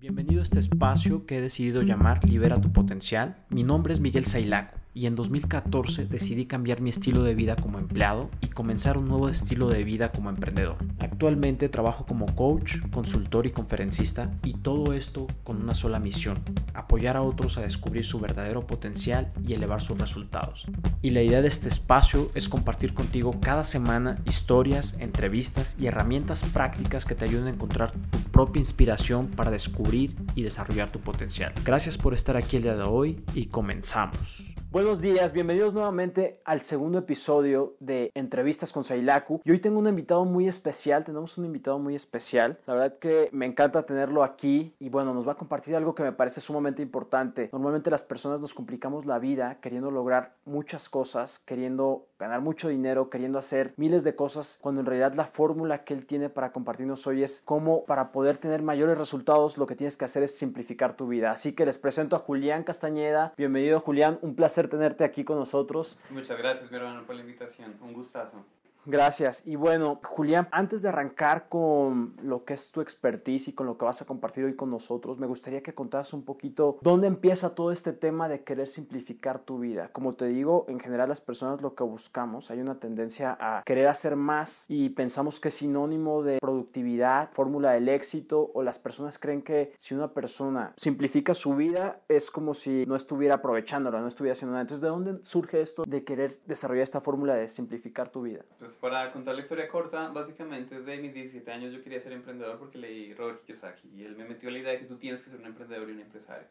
Bienvenido a este espacio que he decidido llamar Libera tu potencial. Mi nombre es Miguel Sailaco y en 2014 decidí cambiar mi estilo de vida como empleado y comenzar un nuevo estilo de vida como emprendedor. Actualmente trabajo como coach, consultor y conferencista y todo esto con una sola misión, apoyar a otros a descubrir su verdadero potencial y elevar sus resultados. Y la idea de este espacio es compartir contigo cada semana historias, entrevistas y herramientas prácticas que te ayuden a encontrar tu propia inspiración para descubrir y desarrollar tu potencial. Gracias por estar aquí el día de hoy y comenzamos. Buenos días, bienvenidos nuevamente al segundo episodio de Entrevistas con Sailaku. Y hoy tengo un invitado muy especial, tenemos un invitado muy especial. La verdad que me encanta tenerlo aquí y bueno, nos va a compartir algo que me parece sumamente importante. Normalmente las personas nos complicamos la vida queriendo lograr muchas cosas, queriendo ganar mucho dinero, queriendo hacer miles de cosas, cuando en realidad la fórmula que él tiene para compartirnos hoy es cómo para poder tener mayores resultados lo que tienes que hacer es simplificar tu vida. Así que les presento a Julián Castañeda. Bienvenido Julián, un placer tenerte aquí con nosotros. Muchas gracias, mi hermano, por la invitación. Un gustazo. Gracias. Y bueno, Julián, antes de arrancar con lo que es tu expertise y con lo que vas a compartir hoy con nosotros, me gustaría que contaras un poquito dónde empieza todo este tema de querer simplificar tu vida. Como te digo, en general las personas lo que buscamos, hay una tendencia a querer hacer más y pensamos que es sinónimo de productividad, fórmula del éxito, o las personas creen que si una persona simplifica su vida es como si no estuviera aprovechándola, no estuviera haciendo nada. Entonces, ¿de dónde surge esto de querer desarrollar esta fórmula de simplificar tu vida? Pues para contar la historia corta, básicamente desde mis 17 años yo quería ser emprendedor porque leí Robert Kiyosaki y él me metió la idea de que tú tienes que ser un emprendedor y un empresario.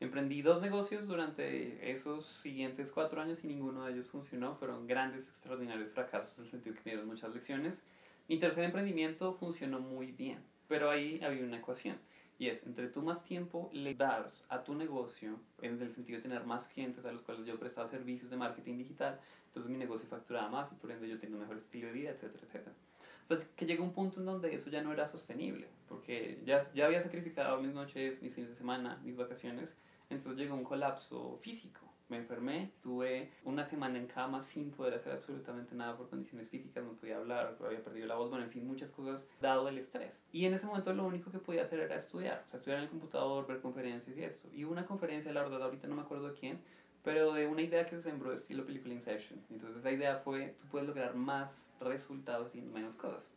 Emprendí dos negocios durante esos siguientes cuatro años y ninguno de ellos funcionó. Fueron grandes, extraordinarios fracasos en el sentido que me dieron muchas lecciones. Mi tercer emprendimiento funcionó muy bien, pero ahí había una ecuación. Y es, entre tú más tiempo le das a tu negocio, en el sentido de tener más clientes a los cuales yo prestaba servicios de marketing digital, entonces mi negocio facturaba más y por ende yo tenía un mejor estilo de vida, etcétera, etcétera. Hasta que llegó un punto en donde eso ya no era sostenible, porque ya, ya había sacrificado mis noches, mis fines de semana, mis vacaciones, entonces llegó un colapso físico. Me enfermé, tuve una semana en cama sin poder hacer absolutamente nada por condiciones físicas, no podía hablar, había perdido la voz, bueno, en fin, muchas cosas dado el estrés. Y en ese momento lo único que podía hacer era estudiar, o sea, estudiar en el computador, ver conferencias y esto. Y una conferencia, la verdad, ahorita no me acuerdo de quién, pero de una idea que se sembró estilo película Inception. Entonces esa idea fue, tú puedes lograr más resultados haciendo menos cosas.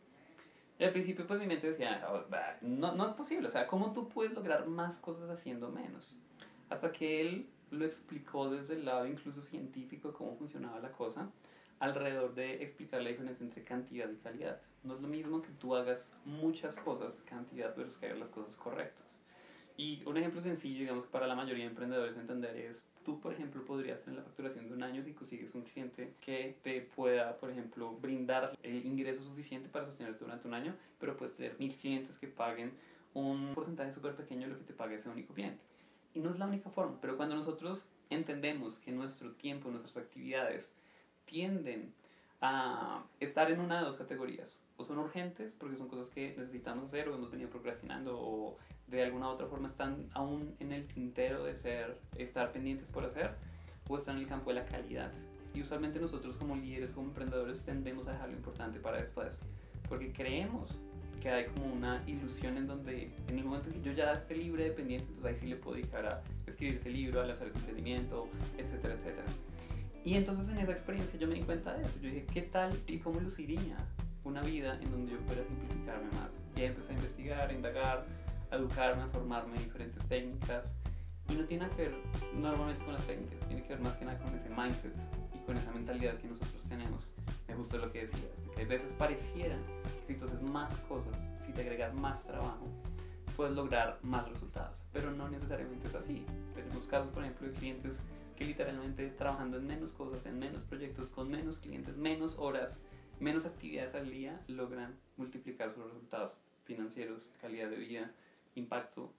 Y al principio pues mi mente decía, oh, no, no es posible, o sea, ¿cómo tú puedes lograr más cosas haciendo menos? Hasta que él lo explicó desde el lado incluso científico cómo funcionaba la cosa, alrededor de explicar la diferencia entre cantidad y calidad. No es lo mismo que tú hagas muchas cosas, cantidad, versus que hagas las cosas correctas. Y un ejemplo sencillo, digamos, para la mayoría de emprendedores entender es, tú, por ejemplo, podrías tener la facturación de un año si consigues un cliente que te pueda, por ejemplo, brindar el ingreso suficiente para sostenerte durante un año, pero puedes tener mil clientes que paguen un porcentaje súper pequeño de lo que te pague ese único cliente. Y no es la única forma, pero cuando nosotros entendemos que nuestro tiempo, nuestras actividades tienden a estar en una de dos categorías, o son urgentes porque son cosas que necesitamos hacer o hemos venido procrastinando o de alguna u otra forma están aún en el tintero de ser, estar pendientes por hacer, o están en el campo de la calidad. Y usualmente nosotros como líderes, como emprendedores, tendemos a dejar lo importante para después, porque creemos que hay como una ilusión en donde en el momento en que yo ya esté libre de pendientes, entonces ahí sí le puedo dedicar a escribir ese libro, a hacer ese emprendimiento, etcétera, etcétera. Y entonces en esa experiencia yo me di cuenta de eso. Yo dije, ¿qué tal y cómo luciría una vida en donde yo pueda simplificarme más? Y ahí empecé a investigar, a indagar, a educarme, a formarme en diferentes técnicas. Y no tiene que ver normalmente con las técnicas, tiene que ver más que nada con ese mindset y con esa mentalidad que nosotros tenemos. Me gustó lo que decías, que a veces pareciera que si tú haces más cosas, si te agregas más trabajo, puedes lograr más resultados. Pero no necesariamente es así. Tenemos casos, por ejemplo, de clientes que literalmente trabajando en menos cosas, en menos proyectos, con menos clientes, menos horas, menos actividades al día, logran multiplicar sus resultados financieros, calidad de vida, impacto,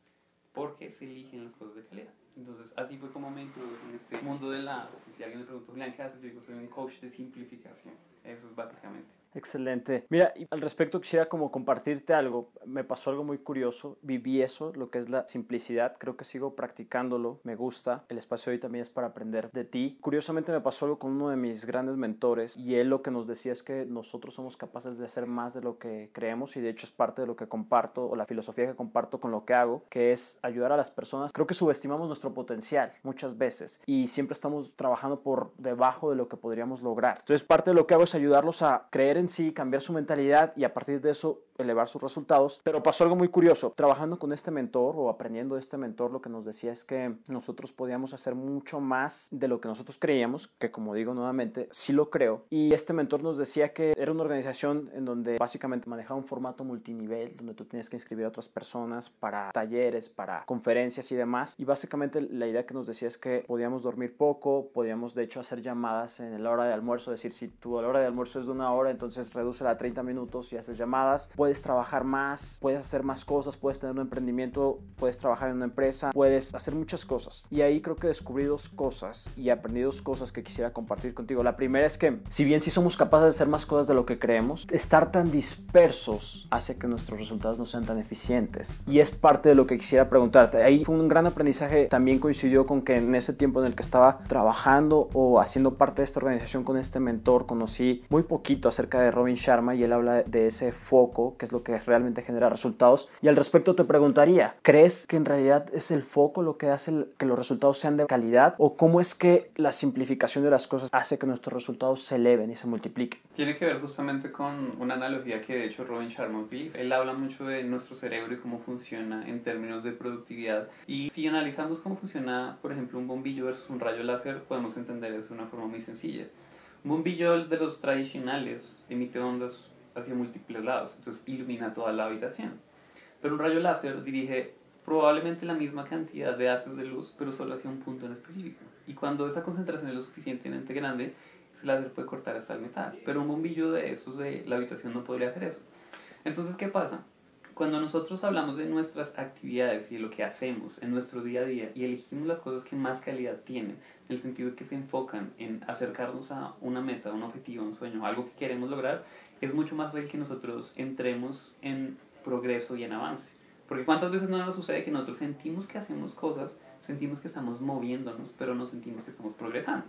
porque se eligen las cosas de calidad. Entonces, así fue como me introduje en este mundo de la... Si alguien me preguntó, Julián, ¿qué haces? Yo digo, soy un coach de simplificación. Eso es básicamente. Excelente. Mira, al respecto quisiera como compartirte algo. Me pasó algo muy curioso. Viví eso, lo que es la simplicidad. Creo que sigo practicándolo. Me gusta. El espacio hoy también es para aprender de ti. Curiosamente me pasó algo con uno de mis grandes mentores y él lo que nos decía es que nosotros somos capaces de hacer más de lo que creemos y de hecho es parte de lo que comparto o la filosofía que comparto con lo que hago, que es ayudar a las personas. Creo que subestimamos nuestro potencial muchas veces y siempre estamos trabajando por debajo de lo que podríamos lograr. Entonces parte de lo que hago es ayudarlos a creer en sí, cambiar su mentalidad y a partir de eso elevar sus resultados. Pero pasó algo muy curioso. Trabajando con este mentor o aprendiendo de este mentor, lo que nos decía es que nosotros podíamos hacer mucho más de lo que nosotros creíamos, que como digo nuevamente, sí lo creo. Y este mentor nos decía que era una organización en donde básicamente manejaba un formato multinivel, donde tú tienes que inscribir a otras personas para talleres, para conferencias y demás. Y básicamente la idea que nos decía es que podíamos dormir poco, podíamos de hecho hacer llamadas en la hora de almuerzo, decir, si tu hora de almuerzo es de una hora, entonces reduce a 30 minutos y haces llamadas. Puedes trabajar más, puedes hacer más cosas, puedes tener un emprendimiento, puedes trabajar en una empresa, puedes hacer muchas cosas. Y ahí creo que descubrí dos cosas y aprendí dos cosas que quisiera compartir contigo. La primera es que si bien sí somos capaces de hacer más cosas de lo que creemos, estar tan dispersos hace que nuestros resultados no sean tan eficientes. Y es parte de lo que quisiera preguntarte. Ahí fue un gran aprendizaje, también coincidió con que en ese tiempo en el que estaba trabajando o haciendo parte de esta organización con este mentor, conocí muy poquito acerca de Robin Sharma y él habla de ese foco, que es lo que realmente genera resultados. Y al respecto te preguntaría, ¿crees que en realidad es el foco lo que hace que los resultados sean de calidad? ¿O cómo es que la simplificación de las cosas hace que nuestros resultados se eleven y se multipliquen? Tiene que ver justamente con una analogía que de hecho Robin Sharma utiliza. Él habla mucho de nuestro cerebro y cómo funciona en términos de productividad. Y si analizamos cómo funciona, por ejemplo, un bombillo versus un rayo láser, podemos entender eso de una forma muy sencilla. Un bombillo de los tradicionales emite ondas hacia múltiples lados, entonces ilumina toda la habitación. Pero un rayo láser dirige probablemente la misma cantidad de haces de luz, pero solo hacia un punto en específico. Y cuando esa concentración es lo suficientemente grande, ese láser puede cortar hasta el metal. Pero un bombillo de esos de la habitación no podría hacer eso. Entonces, ¿qué pasa? Cuando nosotros hablamos de nuestras actividades y de lo que hacemos en nuestro día a día y elegimos las cosas que más calidad tienen, en el sentido de que se enfocan en acercarnos a una meta, un objetivo, un sueño, algo que queremos lograr, es mucho más fácil que nosotros entremos en progreso y en avance. Porque cuántas veces no nos sucede que nosotros sentimos que hacemos cosas, sentimos que estamos moviéndonos, pero no sentimos que estamos progresando.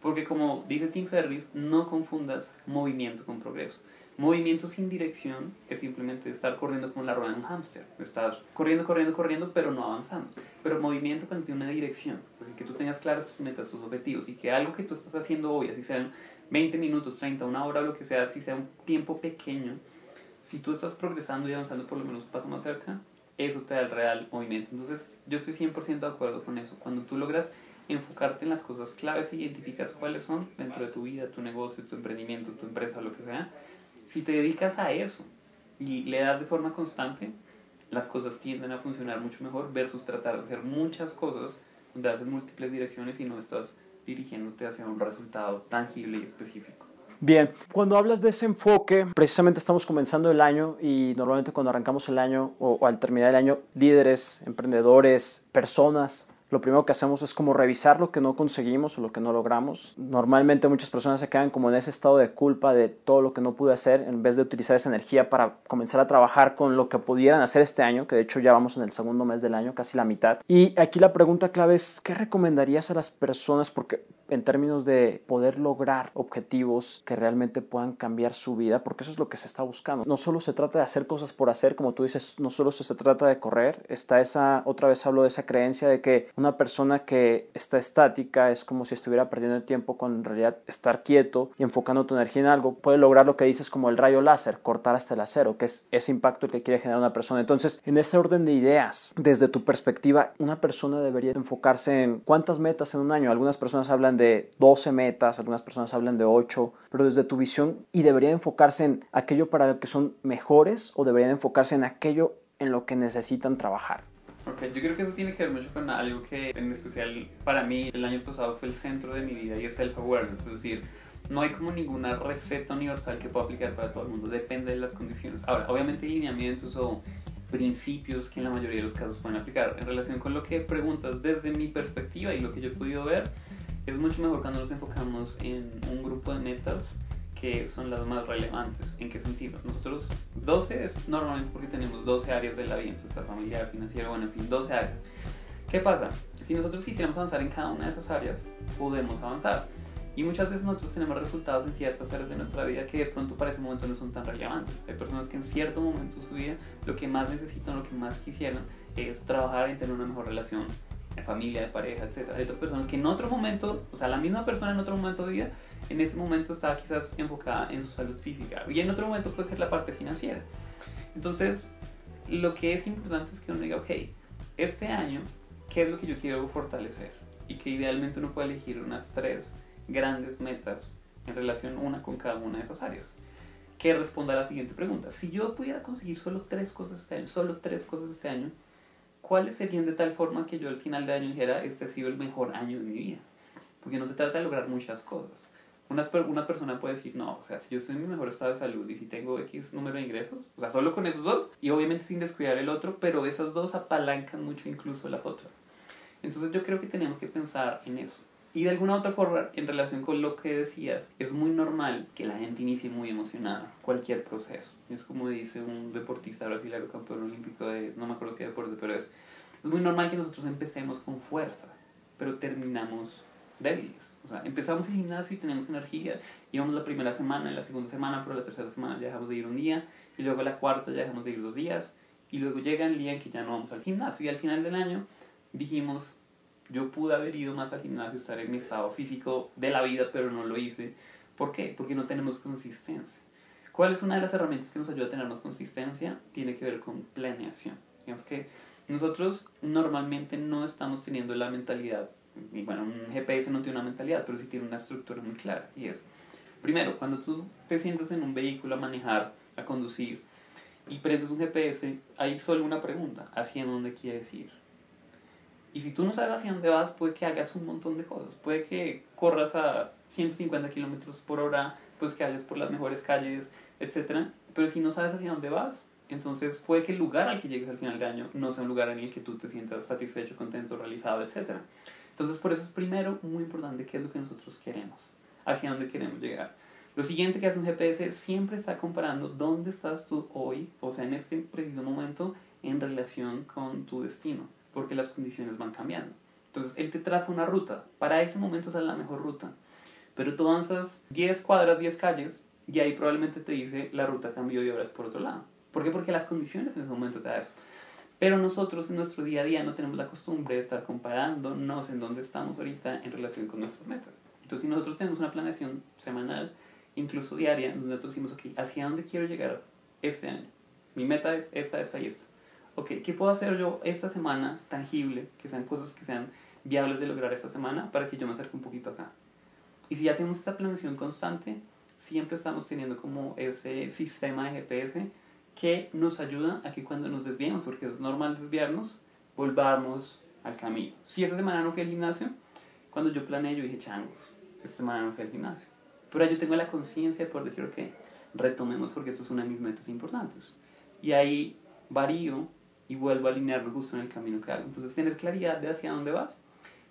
Porque como dice Tim Ferriss, no confundas movimiento con progreso. Movimiento sin dirección es simplemente estar corriendo como la rueda de un hámster. Estás corriendo, corriendo, corriendo, pero no avanzando. Pero movimiento cuando tiene una dirección. Así que tú tengas claras tus metas, tus objetivos y que algo que tú estás haciendo hoy, así sean 20 minutos, 30, una hora, lo que sea, si sea un tiempo pequeño, si tú estás progresando y avanzando por lo menos un paso más cerca, eso te da el real movimiento. Entonces, yo estoy 100% de acuerdo con eso. Cuando tú logras enfocarte en las cosas claves e identificas cuáles son dentro de tu vida, tu negocio, tu emprendimiento, tu empresa, lo que sea, si te dedicas a eso y le das de forma constante, las cosas tienden a funcionar mucho mejor versus tratar de hacer muchas cosas donde haces múltiples direcciones y no estás dirigiéndote hacia un resultado tangible y específico. Bien, cuando hablas de ese enfoque, precisamente estamos comenzando el año y normalmente cuando arrancamos el año o, o al terminar el año, líderes, emprendedores, personas lo primero que hacemos es como revisar lo que no conseguimos o lo que no logramos. Normalmente muchas personas se quedan como en ese estado de culpa de todo lo que no pude hacer en vez de utilizar esa energía para comenzar a trabajar con lo que pudieran hacer este año, que de hecho ya vamos en el segundo mes del año, casi la mitad. Y aquí la pregunta clave es, ¿qué recomendarías a las personas? Porque en términos de poder lograr objetivos que realmente puedan cambiar su vida, porque eso es lo que se está buscando. No solo se trata de hacer cosas por hacer, como tú dices, no solo se trata de correr, está esa, otra vez hablo de esa creencia de que una persona que está estática es como si estuviera perdiendo el tiempo con en realidad estar quieto y enfocando tu energía en algo, puede lograr lo que dices como el rayo láser, cortar hasta el acero, que es ese impacto que quiere generar una persona. Entonces, en ese orden de ideas, desde tu perspectiva, una persona debería enfocarse en cuántas metas en un año. Algunas personas hablan de de 12 metas, algunas personas hablan de 8, pero desde tu visión y debería enfocarse en aquello para lo que son mejores o deberían enfocarse en aquello en lo que necesitan trabajar. Okay, yo creo que eso tiene que ver mucho con algo que en especial para mí el año pasado fue el centro de mi vida y es self-awareness, es decir, no hay como ninguna receta universal que pueda aplicar para todo el mundo, depende de las condiciones. Ahora, obviamente lineamientos o principios que en la mayoría de los casos pueden aplicar. En relación con lo que preguntas desde mi perspectiva y lo que yo he podido ver, es mucho mejor cuando nos enfocamos en un grupo de metas que son las más relevantes. ¿En qué sentido? Nosotros 12 es normalmente porque tenemos 12 áreas de la vida, entonces familiar, financiera, bueno, en fin, 12 áreas. ¿Qué pasa? Si nosotros quisiéramos avanzar en cada una de esas áreas, podemos avanzar. Y muchas veces nosotros tenemos resultados en ciertas áreas de nuestra vida que de pronto para ese momento no son tan relevantes. Hay personas que en cierto momento de su vida lo que más necesitan, lo que más quisieran es trabajar y tener una mejor relación familia, de pareja, etc. Hay otras personas que en otro momento, o sea, la misma persona en otro momento de vida, en ese momento está quizás enfocada en su salud física y en otro momento puede ser la parte financiera. Entonces, lo que es importante es que uno diga, ok, este año, ¿qué es lo que yo quiero fortalecer? Y que idealmente uno pueda elegir unas tres grandes metas en relación una con cada una de esas áreas. Que responda a la siguiente pregunta. Si yo pudiera conseguir solo tres cosas este año, solo tres cosas este año, ¿cuáles serían de tal forma que yo al final de año dijera, este ha sido el mejor año de mi vida? Porque no se trata de lograr muchas cosas. Una, una persona puede decir, no, o sea, si yo estoy en mi mejor estado de salud y si tengo X número de ingresos, o sea, solo con esos dos, y obviamente sin descuidar el otro, pero esos dos apalancan mucho incluso las otras. Entonces yo creo que tenemos que pensar en eso. Y de alguna otra forma, en relación con lo que decías, es muy normal que la gente inicie muy emocionada cualquier proceso. Es como dice un deportista brasileño campeón olímpico de, no me acuerdo qué deporte, pero es, es muy normal que nosotros empecemos con fuerza, pero terminamos débiles. O sea, empezamos el gimnasio y tenemos energía, íbamos la primera semana, la segunda semana, pero la tercera semana ya dejamos de ir un día, y luego la cuarta ya dejamos de ir dos días, y luego llega el día en que ya no vamos al gimnasio, y al final del año dijimos, yo pude haber ido más al gimnasio, estar en mi estado físico de la vida, pero no lo hice. ¿Por qué? Porque no tenemos consistencia. ¿Cuál es una de las herramientas que nos ayuda a tener más consistencia? Tiene que ver con planeación. Digamos que nosotros normalmente no estamos teniendo la mentalidad, y bueno, un GPS no tiene una mentalidad, pero sí tiene una estructura muy clara. Y es, primero, cuando tú te sientas en un vehículo a manejar, a conducir, y prendes un GPS, hay solo una pregunta, ¿hacia dónde quieres ir? Y si tú no sabes hacia dónde vas, puede que hagas un montón de cosas. Puede que corras a 150 kilómetros por hora, pues que vayas por las mejores calles, etc. Pero si no sabes hacia dónde vas, entonces puede que el lugar al que llegues al final de año no sea un lugar en el que tú te sientas satisfecho, contento, realizado, etc. Entonces por eso es primero muy importante qué es lo que nosotros queremos, hacia dónde queremos llegar. Lo siguiente que hace un GPS siempre está comparando dónde estás tú hoy, o sea, en este preciso momento, en relación con tu destino porque las condiciones van cambiando. Entonces, él te traza una ruta. Para ese momento es la mejor ruta. Pero tú avanzas 10 cuadras, 10 calles, y ahí probablemente te dice la ruta cambió y ahora es por otro lado. ¿Por qué? Porque las condiciones en ese momento te da eso. Pero nosotros en nuestro día a día no tenemos la costumbre de estar comparándonos en dónde estamos ahorita en relación con nuestras metas. Entonces, si nosotros tenemos una planeación semanal, incluso diaria, donde nosotros decimos, ok, ¿hacia dónde quiero llegar este año? Mi meta es esta, esta y esta ok, ¿qué puedo hacer yo esta semana tangible, que sean cosas que sean viables de lograr esta semana para que yo me acerque un poquito acá? Y si hacemos esta planeación constante, siempre estamos teniendo como ese sistema de GPS que nos ayuda a que cuando nos desviemos, porque es normal desviarnos, volvamos al camino. Si esta semana no fui al gimnasio, cuando yo planeé yo dije, changos, esta semana no fui al gimnasio. Pero yo tengo la conciencia poder decir, ok, retomemos porque esto es una de mis metas importantes. Y ahí varío y vuelvo a alinearme justo en el camino que hago. Entonces, tener claridad de hacia dónde vas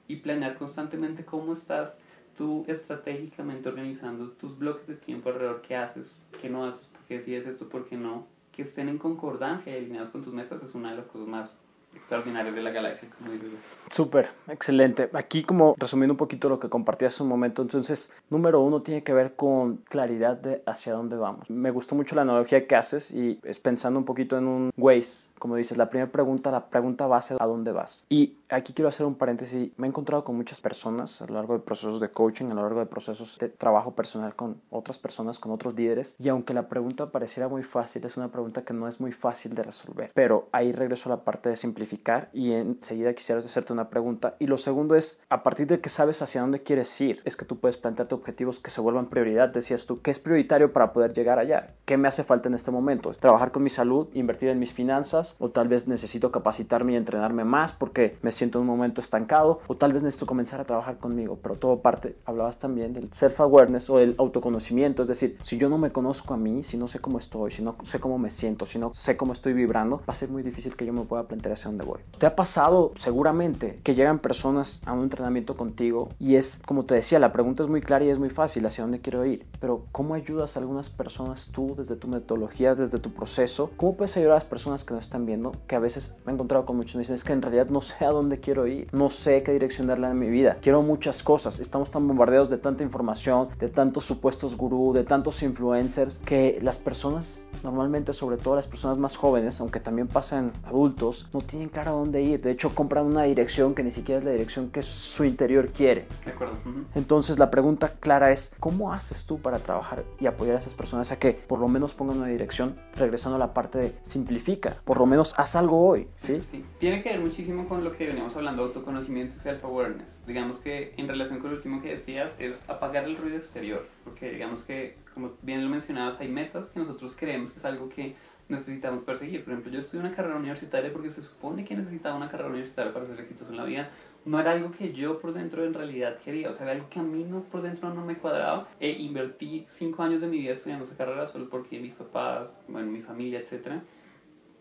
y planear constantemente cómo estás tú estratégicamente organizando tus bloques de tiempo alrededor, qué haces, qué no haces, por qué decides esto, por qué no, que estén en concordancia y alineados con tus metas es una de las cosas más extraordinarias de la galaxia, como digo yo. Súper, excelente. Aquí como resumiendo un poquito lo que compartí hace un momento, entonces, número uno tiene que ver con claridad de hacia dónde vamos. Me gustó mucho la analogía que haces y es pensando un poquito en un Waze como dices, la primera pregunta, la pregunta base, ¿a dónde vas? Y aquí quiero hacer un paréntesis. Me he encontrado con muchas personas a lo largo de procesos de coaching, a lo largo de procesos de trabajo personal con otras personas, con otros líderes. Y aunque la pregunta pareciera muy fácil, es una pregunta que no es muy fácil de resolver. Pero ahí regreso a la parte de simplificar y enseguida quisiera hacerte una pregunta. Y lo segundo es, a partir de que sabes hacia dónde quieres ir, es que tú puedes plantearte objetivos que se vuelvan prioridad. Decías tú, ¿qué es prioritario para poder llegar allá? ¿Qué me hace falta en este momento? Trabajar con mi salud, invertir en mis finanzas o tal vez necesito capacitarme y entrenarme más porque me siento en un momento estancado, o tal vez necesito comenzar a trabajar conmigo, pero todo parte, hablabas también del self-awareness o el autoconocimiento, es decir, si yo no me conozco a mí, si no sé cómo estoy, si no sé cómo me siento, si no sé cómo estoy vibrando, va a ser muy difícil que yo me pueda plantear hacia dónde voy. ¿Te ha pasado seguramente que llegan personas a un entrenamiento contigo y es, como te decía, la pregunta es muy clara y es muy fácil, hacia dónde quiero ir, pero ¿cómo ayudas a algunas personas tú desde tu metodología, desde tu proceso? ¿Cómo puedes ayudar a las personas que no están viendo? Que a veces me he encontrado con muchos y dicen, es que en realidad no sé a dónde quiero ir, no sé qué dirección darle a mi vida, quiero muchas cosas, estamos tan bombardeados de tanta información, de tantos supuestos gurú, de tantos influencers, que las personas, normalmente sobre todo las personas más jóvenes, aunque también pasan adultos, no tienen claro a dónde ir, de hecho compran una dirección que ni siquiera es la dirección que su interior quiere. De acuerdo. Entonces la pregunta clara es, ¿cómo haces tú para trabajar y apoyar a esas personas a que por lo menos pongan una dirección, regresando a la parte de simplifica, por lo menos haz algo hoy, ¿sí? Sí, tiene que ver muchísimo con lo que veníamos hablando, autoconocimiento y self-awareness. Digamos que en relación con lo último que decías, es apagar el ruido exterior, porque digamos que, como bien lo mencionabas, hay metas que nosotros creemos que es algo que necesitamos perseguir. Por ejemplo, yo estudié una carrera universitaria porque se supone que necesitaba una carrera universitaria para ser exitoso en la vida. No era algo que yo por dentro en realidad quería, o sea, era algo que a mí no por dentro no me cuadraba. E invertí cinco años de mi vida estudiando esa carrera solo porque mis papás, bueno, mi familia, etcétera,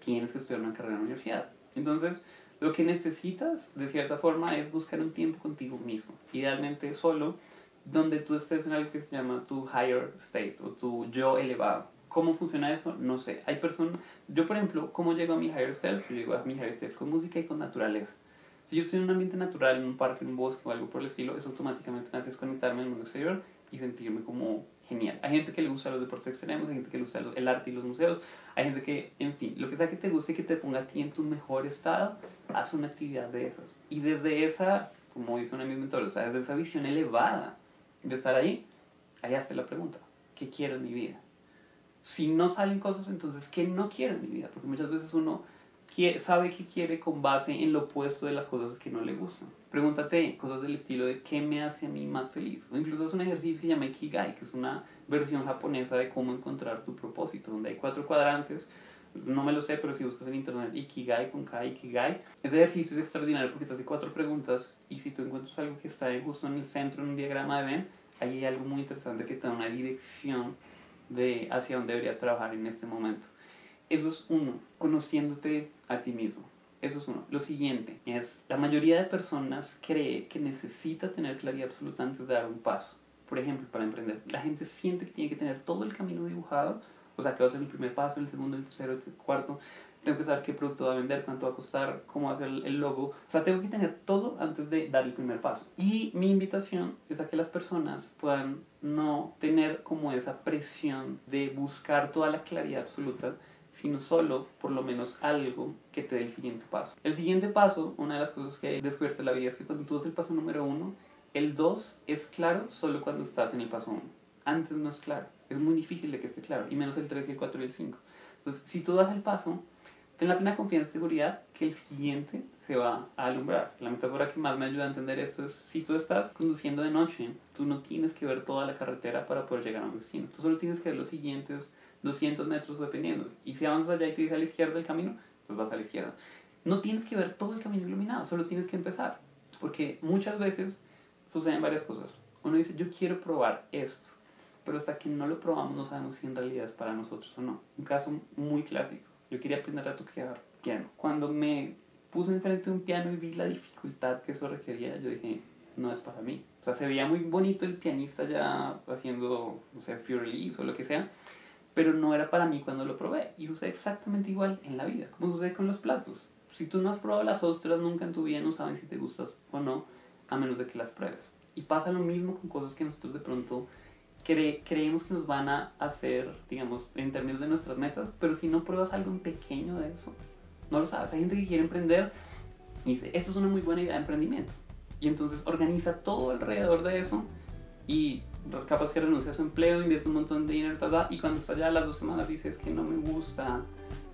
tienes que estudiar una carrera en la universidad. Entonces, lo que necesitas, de cierta forma, es buscar un tiempo contigo mismo. Idealmente solo, donde tú estés en algo que se llama tu higher state o tu yo elevado. ¿Cómo funciona eso? No sé. Hay personas... Yo, por ejemplo, ¿cómo llego a mi higher self? Yo llego a mi higher self con música y con naturaleza. Si yo estoy en un ambiente natural, en un parque, en un bosque o algo por el estilo, eso automáticamente me hace desconectarme del mundo exterior y sentirme como genial. Hay gente que le gusta los deportes extremos, hay gente que le gusta el arte y los museos, hay gente que, en fin, lo que sea que te guste y que te ponga a ti en tu mejor estado, haz una actividad de esas. Y desde esa, como dice una misma mentor, o sea, desde esa visión elevada de estar ahí, ahí hace la pregunta, ¿qué quiero en mi vida? Si no salen cosas, entonces, ¿qué no quiero en mi vida? Porque muchas veces uno sabe que quiere con base en lo opuesto de las cosas que no le gustan. Pregúntate cosas del estilo de qué me hace a mí más feliz. O incluso es un ejercicio que se llama Ikigai, que es una versión japonesa de cómo encontrar tu propósito, donde hay cuatro cuadrantes. No me lo sé, pero si buscas en internet Ikigai con K, Ikigai, ese ejercicio es extraordinario porque te hace cuatro preguntas y si tú encuentras algo que está justo en el centro, en un diagrama de Venn, ahí hay algo muy interesante que te da una dirección de hacia dónde deberías trabajar en este momento. Eso es uno, conociéndote a ti mismo. Eso es uno. Lo siguiente es, la mayoría de personas cree que necesita tener claridad absoluta antes de dar un paso. Por ejemplo, para emprender, la gente siente que tiene que tener todo el camino dibujado, o sea, que va a ser el primer paso, el segundo, el tercero, el cuarto. Tengo que saber qué producto va a vender, cuánto va a costar, cómo va a ser el logo. O sea, tengo que tener todo antes de dar el primer paso. Y mi invitación es a que las personas puedan no tener como esa presión de buscar toda la claridad absoluta, sino solo por lo menos algo que te dé el siguiente paso. El siguiente paso, una de las cosas que descubierto en la vida es que cuando tú das el paso número uno, el dos es claro solo cuando estás en el paso uno. Antes no es claro. Es muy difícil de que esté claro, y menos el 3 y el 4 y el 5. Entonces, si tú das el paso, ten la plena confianza y seguridad que el siguiente se va a alumbrar. La metáfora que más me ayuda a entender esto es, si tú estás conduciendo de noche, tú no tienes que ver toda la carretera para poder llegar a un destino. Tú solo tienes que ver los siguientes 200 metros dependiendo. Y si avanzas allá y te dice a la izquierda el camino, pues vas a la izquierda. No tienes que ver todo el camino iluminado, solo tienes que empezar. Porque muchas veces suceden varias cosas. Uno dice, yo quiero probar esto, pero hasta que no lo probamos no sabemos si en realidad es para nosotros o no. Un caso muy clásico. Yo quería aprender a tocar piano. Cuando me puse enfrente de un piano y vi la dificultad que eso requería, yo dije, no es para mí. O sea, se veía muy bonito el pianista ya haciendo, no sé, Fury o lo que sea, pero no era para mí cuando lo probé. Y sucede exactamente igual en la vida, como sucede con los platos. Si tú no has probado las ostras nunca en tu vida, no saben si te gustas o no, a menos de que las pruebes. Y pasa lo mismo con cosas que nosotros de pronto cre creemos que nos van a hacer, digamos, en términos de nuestras metas, pero si no pruebas algo en pequeño de eso, no lo sabes. Hay gente que quiere emprender y dice, esto es una muy buena idea de emprendimiento. Y entonces organiza todo alrededor de eso y capaz que renuncia a su empleo, invierte un montón de dinero, y cuando está ya a las dos semanas dice es que no me gusta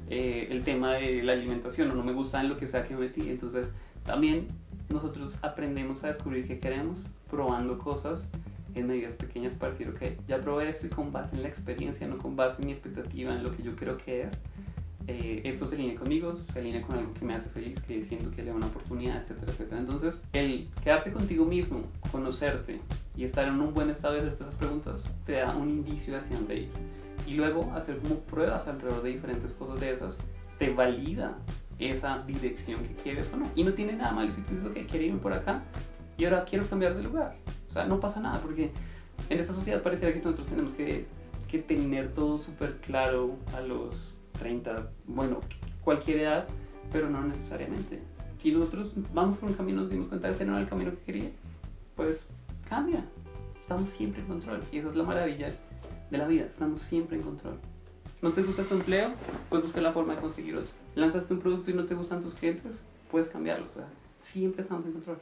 eh, el tema de la alimentación o no me gusta en lo que sea que metí. Entonces también nosotros aprendemos a descubrir qué queremos probando cosas en medidas pequeñas para decir, ok, ya probé esto y con base en la experiencia, no con base en mi expectativa, en lo que yo creo que es, eh, esto se alinea conmigo, se alinea con algo que me hace feliz, que siento que le da una oportunidad, etcétera, etcétera. Entonces, el quedarte contigo mismo, conocerte y estar en un buen estado de hacerte esas preguntas, te da un indicio hacia dónde ir. Y luego hacer como pruebas alrededor de diferentes cosas de esas, te valida esa dirección que quieres o no. Y no tiene nada malo si tú dices, ok, quiero irme por acá y ahora quiero cambiar de lugar. Sea, no pasa nada porque en esta sociedad pareciera que nosotros tenemos que, tener todo súper claro a los 30, bueno, cualquier edad, pero no necesariamente. Si nosotros vamos por un camino nos dimos cuenta de ese no era el camino que quería, pues cambia. Estamos siempre en control. Y esa es la maravilla de la vida. Estamos siempre en control. ¿No te gusta tu empleo? Puedes buscar la forma de conseguir otro. ¿Lanzaste un producto y no te gustan tus clientes? Puedes cambiarlo. O sea, siempre estamos en control.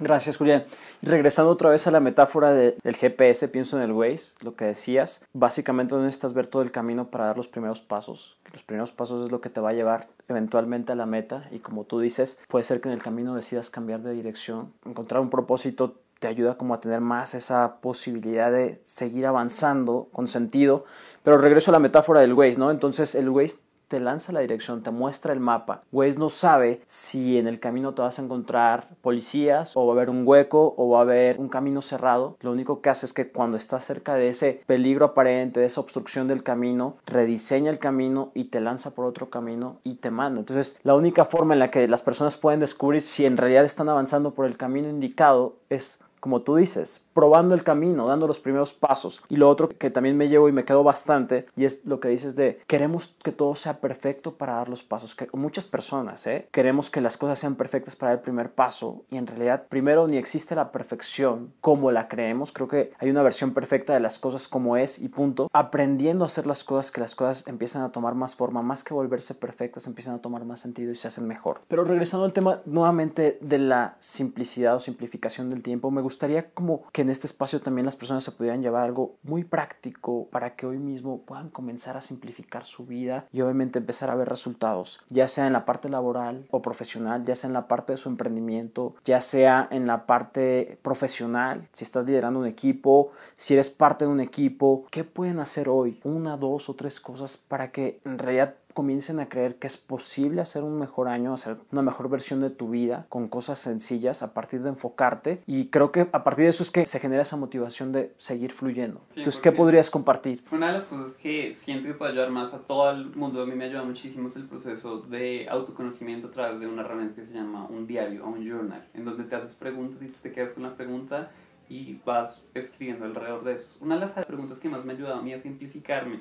Gracias, Julián. Regresando otra vez a la metáfora del GPS, pienso en el Waze, lo que decías. Básicamente no necesitas ver todo el camino para dar los primeros pasos. Los primeros pasos es lo que te va a llevar eventualmente a la meta y como tú dices, puede ser que en el camino decidas cambiar de dirección. Encontrar un propósito te ayuda como a tener más esa posibilidad de seguir avanzando con sentido. Pero regreso a la metáfora del Waze, ¿no? Entonces el Waze te lanza la dirección, te muestra el mapa. Waze no sabe si en el camino te vas a encontrar policías o va a haber un hueco o va a haber un camino cerrado. Lo único que hace es que cuando estás cerca de ese peligro aparente, de esa obstrucción del camino, rediseña el camino y te lanza por otro camino y te manda. Entonces, la única forma en la que las personas pueden descubrir si en realidad están avanzando por el camino indicado es como tú dices, probando el camino, dando los primeros pasos. Y lo otro que también me llevo y me quedo bastante, y es lo que dices de queremos que todo sea perfecto para dar los pasos. Que muchas personas ¿eh? queremos que las cosas sean perfectas para dar el primer paso, y en realidad, primero, ni existe la perfección como la creemos. Creo que hay una versión perfecta de las cosas como es y punto. Aprendiendo a hacer las cosas, que las cosas empiezan a tomar más forma, más que volverse perfectas, empiezan a tomar más sentido y se hacen mejor. Pero regresando al tema nuevamente de la simplicidad o simplificación del tiempo, me gustaría como que en este espacio también las personas se pudieran llevar algo muy práctico para que hoy mismo puedan comenzar a simplificar su vida y obviamente empezar a ver resultados, ya sea en la parte laboral o profesional, ya sea en la parte de su emprendimiento, ya sea en la parte profesional, si estás liderando un equipo, si eres parte de un equipo, ¿qué pueden hacer hoy? Una, dos o tres cosas para que en realidad comiencen a creer que es posible hacer un mejor año, hacer una mejor versión de tu vida con cosas sencillas a partir de enfocarte y creo que a partir de eso es que se genera esa motivación de seguir fluyendo. Entonces, ¿qué podrías compartir? Una de las cosas que siento que puede ayudar más a todo el mundo, a mí me ayuda muchísimo es el proceso de autoconocimiento a través de una herramienta que se llama un diario o un journal, en donde te haces preguntas y tú te quedas con la pregunta y vas escribiendo alrededor de eso. Una de las preguntas que más me ha ayudado a mí a simplificarme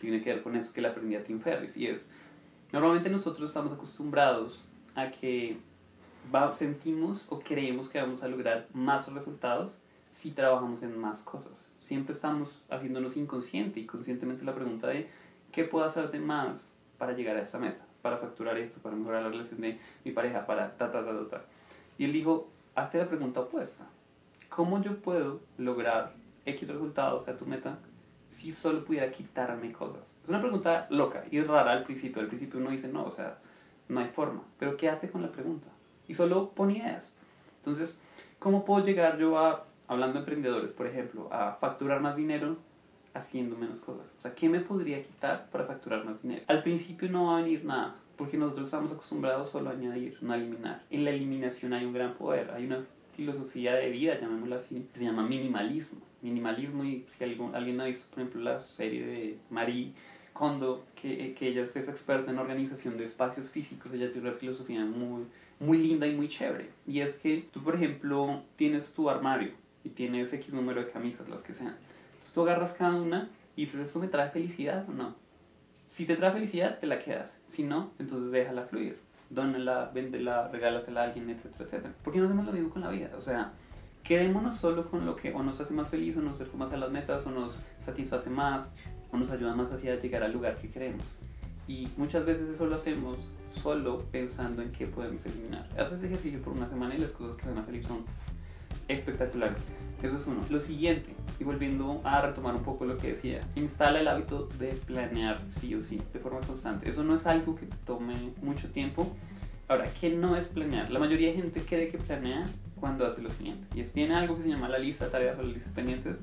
tiene que ver con eso que le aprendí a Tim Ferriss y es, normalmente nosotros estamos acostumbrados a que sentimos o creemos que vamos a lograr más resultados si trabajamos en más cosas. Siempre estamos haciéndonos inconsciente y conscientemente la pregunta de ¿qué puedo hacer de más para llegar a esa meta? Para facturar esto, para mejorar la relación de mi pareja, para ta, ta, ta, ta. Y él dijo, hazte la pregunta opuesta. ¿Cómo yo puedo lograr X resultados a tu meta si solo pudiera quitarme cosas? Es una pregunta loca y rara al principio. Al principio uno dice, no, o sea, no hay forma. Pero quédate con la pregunta y solo pon ideas. Entonces, ¿cómo puedo llegar yo a, hablando de emprendedores, por ejemplo, a facturar más dinero haciendo menos cosas? O sea, ¿qué me podría quitar para facturar más dinero? Al principio no va a venir nada, porque nosotros estamos acostumbrados solo a añadir, no a eliminar. En la eliminación hay un gran poder, hay una filosofía de vida, llamémosla así, que se llama minimalismo. Minimalismo, y si alguien, alguien ha visto, por ejemplo, la serie de Marie Kondo, que, que ella es experta en organización de espacios físicos, ella tiene una filosofía muy, muy linda y muy chévere. Y es que tú, por ejemplo, tienes tu armario y tienes X número de camisas, las que sean. Entonces tú agarras cada una y dices, ¿esto me trae felicidad o no? Si te trae felicidad, te la quedas. Si no, entonces déjala fluir. Dónala, véndela, regálasela a alguien, etcétera, etcétera. ¿Por qué no hacemos lo mismo con la vida? O sea, quedémonos solo con lo que o nos hace más feliz, o nos acerca más a las metas, o nos satisface más, o nos ayuda más hacia llegar al lugar que queremos. Y muchas veces eso lo hacemos solo pensando en qué podemos eliminar. Haces ejercicio por una semana y las cosas que van a salir son espectaculares. Eso es uno. Lo siguiente, y volviendo a retomar un poco lo que decía, instala el hábito de planear sí o sí, de forma constante. Eso no es algo que te tome mucho tiempo. Ahora, ¿qué no es planear? La mayoría de gente cree que planea cuando hace lo siguiente. Y es, tiene algo que se llama la lista de tareas o la lista de pendientes.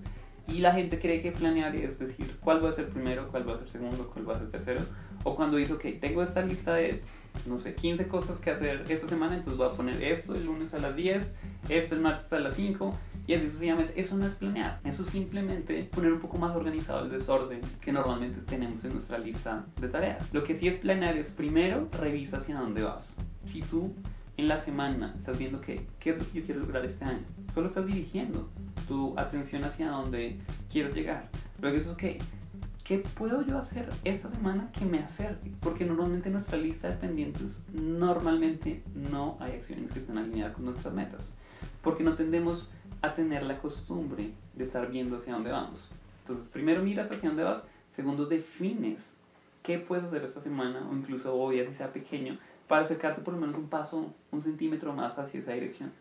Y la gente cree que planear es decir cuál va a ser primero, cuál va a ser segundo, cuál va a ser tercero O cuando dices, ok, tengo esta lista de, no sé, 15 cosas que hacer esta semana, entonces voy a poner esto el lunes a las 10, esto el martes a las 5, y así sucesivamente. Eso no es planear, eso es simplemente poner un poco más organizado el desorden que normalmente tenemos en nuestra lista de tareas. Lo que sí es planear es primero revisa hacia dónde vas. Si tú en la semana estás viendo que, qué es lo que yo quiero lograr este año, solo estás dirigiendo tu atención hacia dónde quiero llegar. Luego es, ok, ¿qué puedo yo hacer esta semana que me acerque? Porque normalmente en nuestra lista de pendientes normalmente no hay acciones que estén alineadas con nuestras metas. Porque no tendemos a tener la costumbre de estar viendo hacia dónde vamos. Entonces, primero miras hacia dónde vas, segundo defines qué puedes hacer esta semana o incluso hoy, así sea pequeño, para acercarte por lo menos un paso, un centímetro más hacia esa dirección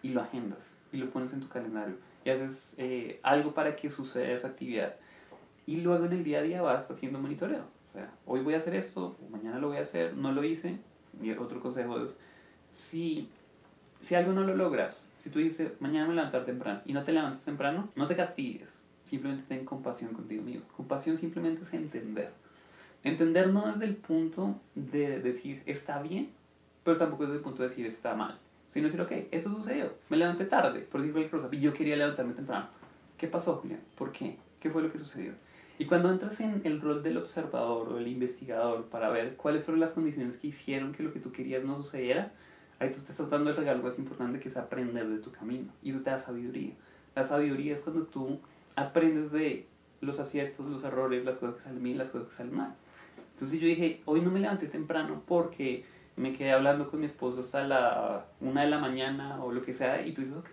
y lo agendas y lo pones en tu calendario y haces eh, algo para que suceda esa actividad. Y luego en el día a día vas haciendo monitoreo. O sea, hoy voy a hacer esto, mañana lo voy a hacer, no lo hice. Y otro consejo es, si, si algo no lo logras, si tú dices, mañana me levantar temprano y no te levantas temprano, no te castigues. Simplemente ten compasión contigo mismo. Compasión simplemente es entender. Entender no desde el punto de decir está bien, pero tampoco desde el punto de decir está mal. Sino decir, ok, eso sucedió. Me levanté tarde, por decir cualquier cosa, y yo quería levantarme temprano. ¿Qué pasó, Julián? ¿Por qué? ¿Qué fue lo que sucedió? Y cuando entras en el rol del observador o el investigador para ver cuáles fueron las condiciones que hicieron que lo que tú querías no sucediera, ahí tú te estás dando el regalo más importante que es aprender de tu camino. Y eso te da sabiduría. La sabiduría es cuando tú aprendes de los aciertos, los errores, las cosas que salen bien, las cosas que salen mal. Entonces yo dije, hoy no me levanté temprano porque me quedé hablando con mi esposo hasta la una de la mañana o lo que sea y tú dices, ok,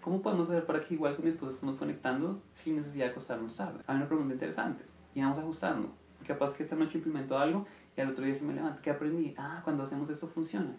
¿cómo podemos hacer para que igual con mi esposo estemos conectando sin necesidad de acostarnos tarde? Hay una pregunta interesante y vamos ajustando. Capaz que esta noche implemento algo y al otro día se me levanto. ¿Qué aprendí? Ah, cuando hacemos esto funciona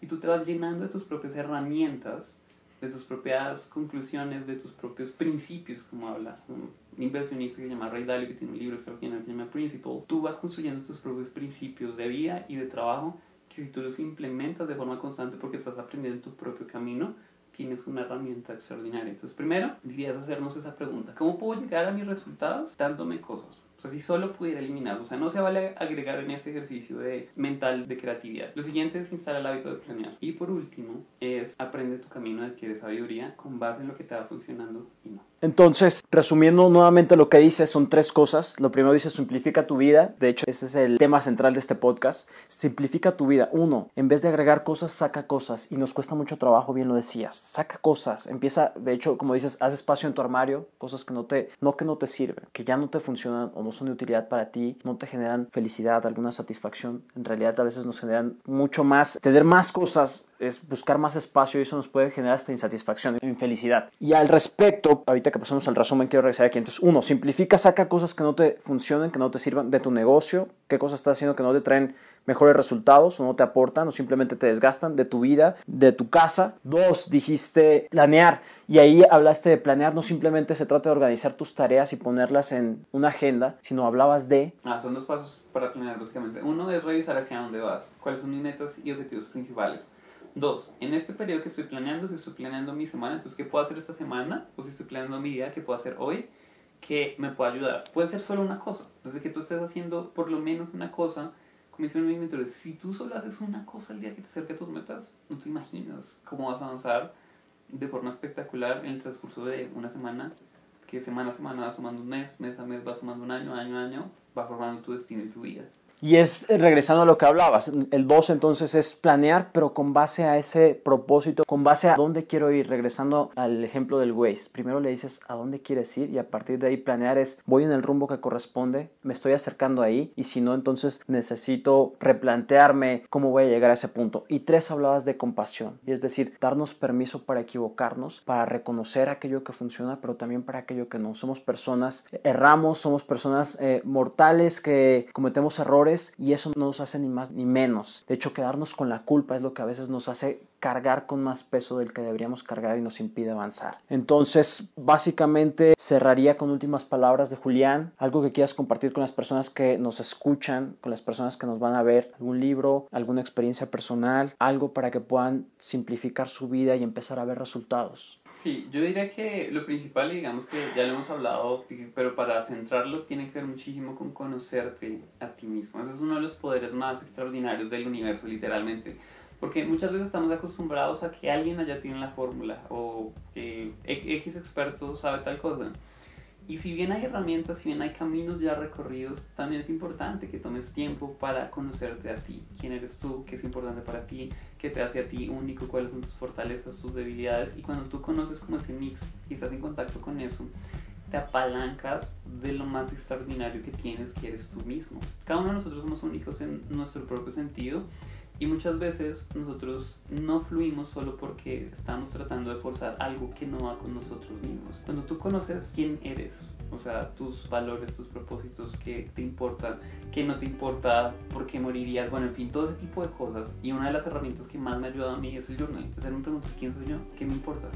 y tú te vas llenando de tus propias herramientas, de tus propias conclusiones, de tus propios principios, como habla un inversionista que se llama Ray Dalio, que tiene un libro extraordinario que se llama Principle. Tú vas construyendo tus propios principios de vida y de trabajo que si tú los implementas de forma constante porque estás aprendiendo tu propio camino, tienes una herramienta extraordinaria. Entonces, primero, dirías hacernos esa pregunta. ¿Cómo puedo llegar a mis resultados dándome cosas? O sea, si solo pudiera eliminar, o sea, no se vale agregar en este ejercicio de mental de creatividad. Lo siguiente es instalar el hábito de planear. Y por último, es aprende tu camino, adquiere sabiduría con base en lo que te va funcionando y no. Entonces, resumiendo nuevamente lo que dice, son tres cosas. Lo primero dice, simplifica tu vida. De hecho, ese es el tema central de este podcast. Simplifica tu vida. Uno, en vez de agregar cosas, saca cosas. Y nos cuesta mucho trabajo, bien lo decías. Saca cosas. Empieza, de hecho, como dices, haz espacio en tu armario. Cosas que no te, no que no te sirven, que ya no te funcionan o no son de utilidad para ti, no te generan felicidad, alguna satisfacción. En realidad, a veces nos generan mucho más, tener más cosas es buscar más espacio y eso nos puede generar hasta insatisfacción, infelicidad. Y al respecto, ahorita que pasamos al resumen, quiero regresar aquí. Entonces, uno, simplifica, saca cosas que no te funcionen, que no te sirvan de tu negocio, qué cosas estás haciendo que no te traen mejores resultados o no te aportan o simplemente te desgastan de tu vida, de tu casa. Dos, dijiste planear y ahí hablaste de planear, no simplemente se trata de organizar tus tareas y ponerlas en una agenda, sino hablabas de... Ah, son dos pasos para planear básicamente. Uno es revisar hacia dónde vas, cuáles son mis metas y objetivos principales. Dos, en este periodo que estoy planeando, si estoy planeando mi semana, entonces, ¿qué puedo hacer esta semana? O si estoy planeando mi día, ¿qué puedo hacer hoy? Que me pueda ayudar. Puede ser solo una cosa. Desde que tú estés haciendo por lo menos una cosa, como hicieron mis mentores, si tú solo haces una cosa el día que te acerque a tus metas, no te imaginas cómo vas a avanzar de forma espectacular en el transcurso de una semana, que semana a semana va sumando un mes, mes a mes va sumando un año, año a año, va formando tu destino y tu vida. Y es eh, regresando a lo que hablabas, el 2 entonces es planear, pero con base a ese propósito, con base a dónde quiero ir, regresando al ejemplo del Waze. Primero le dices a dónde quieres ir y a partir de ahí planear es voy en el rumbo que corresponde, me estoy acercando ahí y si no entonces necesito replantearme cómo voy a llegar a ese punto. Y tres hablabas de compasión, y es decir, darnos permiso para equivocarnos, para reconocer aquello que funciona, pero también para aquello que no. Somos personas, erramos, somos personas eh, mortales que cometemos errores y eso no nos hace ni más ni menos. De hecho, quedarnos con la culpa es lo que a veces nos hace cargar con más peso del que deberíamos cargar y nos impide avanzar. Entonces, básicamente cerraría con últimas palabras de Julián, algo que quieras compartir con las personas que nos escuchan, con las personas que nos van a ver, algún libro, alguna experiencia personal, algo para que puedan simplificar su vida y empezar a ver resultados. Sí, yo diría que lo principal, digamos que ya lo hemos hablado, pero para centrarlo tiene que ver muchísimo con conocerte a ti mismo. Ese es uno de los poderes más extraordinarios del universo, literalmente. Porque muchas veces estamos acostumbrados a que alguien allá tiene la fórmula o que X experto sabe tal cosa. Y si bien hay herramientas, si bien hay caminos ya recorridos, también es importante que tomes tiempo para conocerte a ti. ¿Quién eres tú? ¿Qué es importante para ti? ¿Qué te hace a ti único? ¿Cuáles son tus fortalezas, tus debilidades? Y cuando tú conoces como ese mix y estás en contacto con eso, te apalancas de lo más extraordinario que tienes, que eres tú mismo. Cada uno de nosotros somos únicos en nuestro propio sentido y muchas veces nosotros no fluimos solo porque estamos tratando de forzar algo que no va con nosotros mismos. Cuando tú conoces quién eres, o sea, tus valores, tus propósitos, qué te importa, qué no te importa, por qué morirías, bueno, en fin, todo ese tipo de cosas. Y una de las herramientas que más me ayuda a mí es el journal. Hacerme preguntas, ¿quién soy yo? ¿Qué me importa?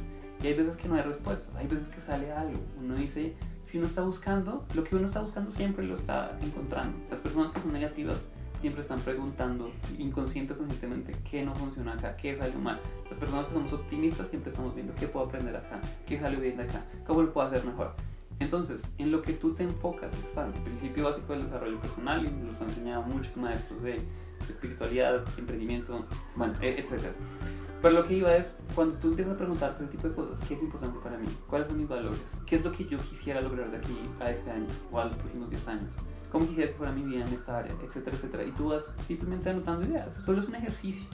Y hay veces que no hay respuesta, hay veces que sale algo. Uno dice, si uno está buscando, lo que uno está buscando siempre lo está encontrando. Las personas que son negativas siempre están preguntando inconsciente conscientemente qué no funciona acá, qué salió mal. Las personas que somos optimistas siempre estamos viendo qué puedo aprender acá, qué salió bien de acá, cómo lo puedo hacer mejor. Entonces, en lo que tú te enfocas, es el principio básico del desarrollo personal, y los han enseñado muchos maestros de espiritualidad, emprendimiento, bueno, e, etc. Pero lo que iba es, cuando tú empiezas a preguntarte ese tipo de cosas, ¿qué es importante para mí? ¿Cuáles son mis valores? ¿Qué es lo que yo quisiera lograr de aquí a este año o a los próximos 10 años? Cómo quisiera que fuera mi vida en esta área, etcétera, etcétera. Y tú vas simplemente anotando ideas. Solo es un ejercicio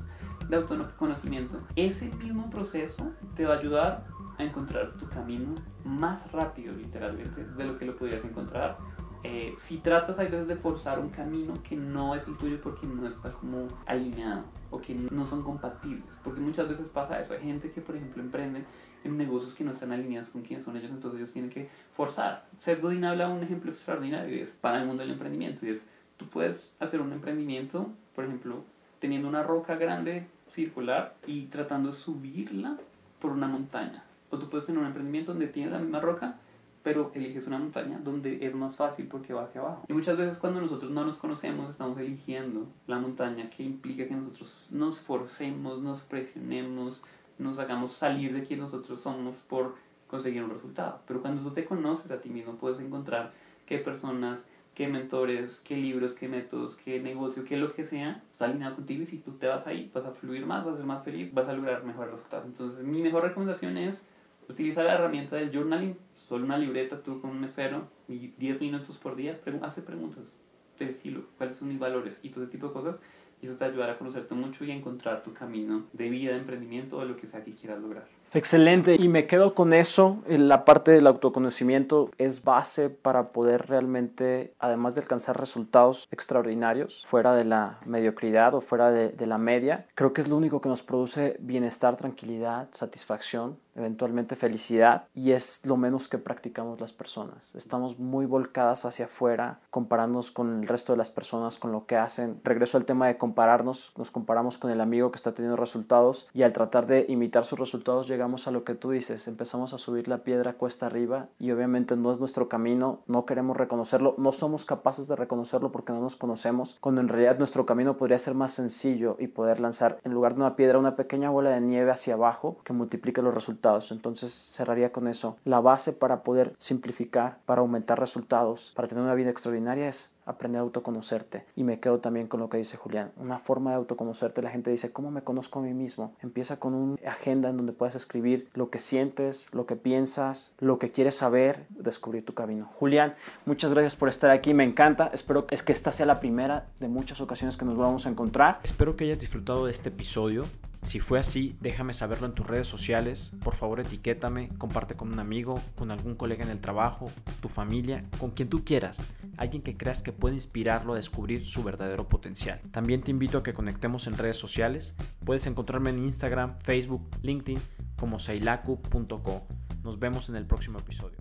de autoconocimiento. Ese mismo proceso te va a ayudar a encontrar tu camino más rápido, literalmente, de lo que lo podrías encontrar. Eh, si tratas a veces de forzar un camino que no es el tuyo porque no está como alineado o que no son compatibles, porque muchas veces pasa eso. Hay gente que, por ejemplo, emprende negocios que no están alineados con quiénes son ellos, entonces ellos tienen que forzar. Seth Godin habla un ejemplo extraordinario es para el mundo del emprendimiento y es, tú puedes hacer un emprendimiento, por ejemplo, teniendo una roca grande circular y tratando de subirla por una montaña. O tú puedes tener un emprendimiento donde tienes la misma roca, pero eliges una montaña donde es más fácil porque va hacia abajo. Y muchas veces cuando nosotros no nos conocemos estamos eligiendo la montaña que implica que nosotros nos forcemos, nos presionemos, nos hagamos salir de quien nosotros somos por conseguir un resultado. Pero cuando tú te conoces a ti mismo, puedes encontrar qué personas, qué mentores, qué libros, qué métodos, qué negocio, qué lo que sea, está alineado contigo y si tú te vas ahí, vas a fluir más, vas a ser más feliz, vas a lograr mejores resultados. Entonces, mi mejor recomendación es utilizar la herramienta del journaling, solo una libreta, tú con un esfero, y 10 minutos por día, hace preguntas del estilo, cuáles son mis valores y todo ese tipo de cosas y eso te ayudará a conocerte mucho y a encontrar tu camino de vida, de emprendimiento o lo que sea que quieras lograr. Excelente, y me quedo con eso. La parte del autoconocimiento es base para poder realmente, además de alcanzar resultados extraordinarios, fuera de la mediocridad o fuera de, de la media, creo que es lo único que nos produce bienestar, tranquilidad, satisfacción eventualmente felicidad y es lo menos que practicamos las personas. Estamos muy volcadas hacia afuera, comparándonos con el resto de las personas, con lo que hacen. Regreso al tema de compararnos, nos comparamos con el amigo que está teniendo resultados y al tratar de imitar sus resultados llegamos a lo que tú dices, empezamos a subir la piedra cuesta arriba y obviamente no es nuestro camino, no queremos reconocerlo, no somos capaces de reconocerlo porque no nos conocemos, cuando en realidad nuestro camino podría ser más sencillo y poder lanzar en lugar de una piedra una pequeña bola de nieve hacia abajo que multiplique los resultados entonces cerraría con eso. La base para poder simplificar, para aumentar resultados, para tener una vida extraordinaria es aprender a autoconocerte. Y me quedo también con lo que dice Julián. Una forma de autoconocerte, la gente dice, ¿cómo me conozco a mí mismo? Empieza con una agenda en donde puedas escribir lo que sientes, lo que piensas, lo que quieres saber, descubrir tu camino. Julián, muchas gracias por estar aquí, me encanta. Espero que esta sea la primera de muchas ocasiones que nos vamos a encontrar. Espero que hayas disfrutado de este episodio. Si fue así, déjame saberlo en tus redes sociales. Por favor, etiquétame, comparte con un amigo, con algún colega en el trabajo, tu familia, con quien tú quieras. Alguien que creas que puede inspirarlo a descubrir su verdadero potencial. También te invito a que conectemos en redes sociales. Puedes encontrarme en Instagram, Facebook, LinkedIn como sailaku.co. Nos vemos en el próximo episodio.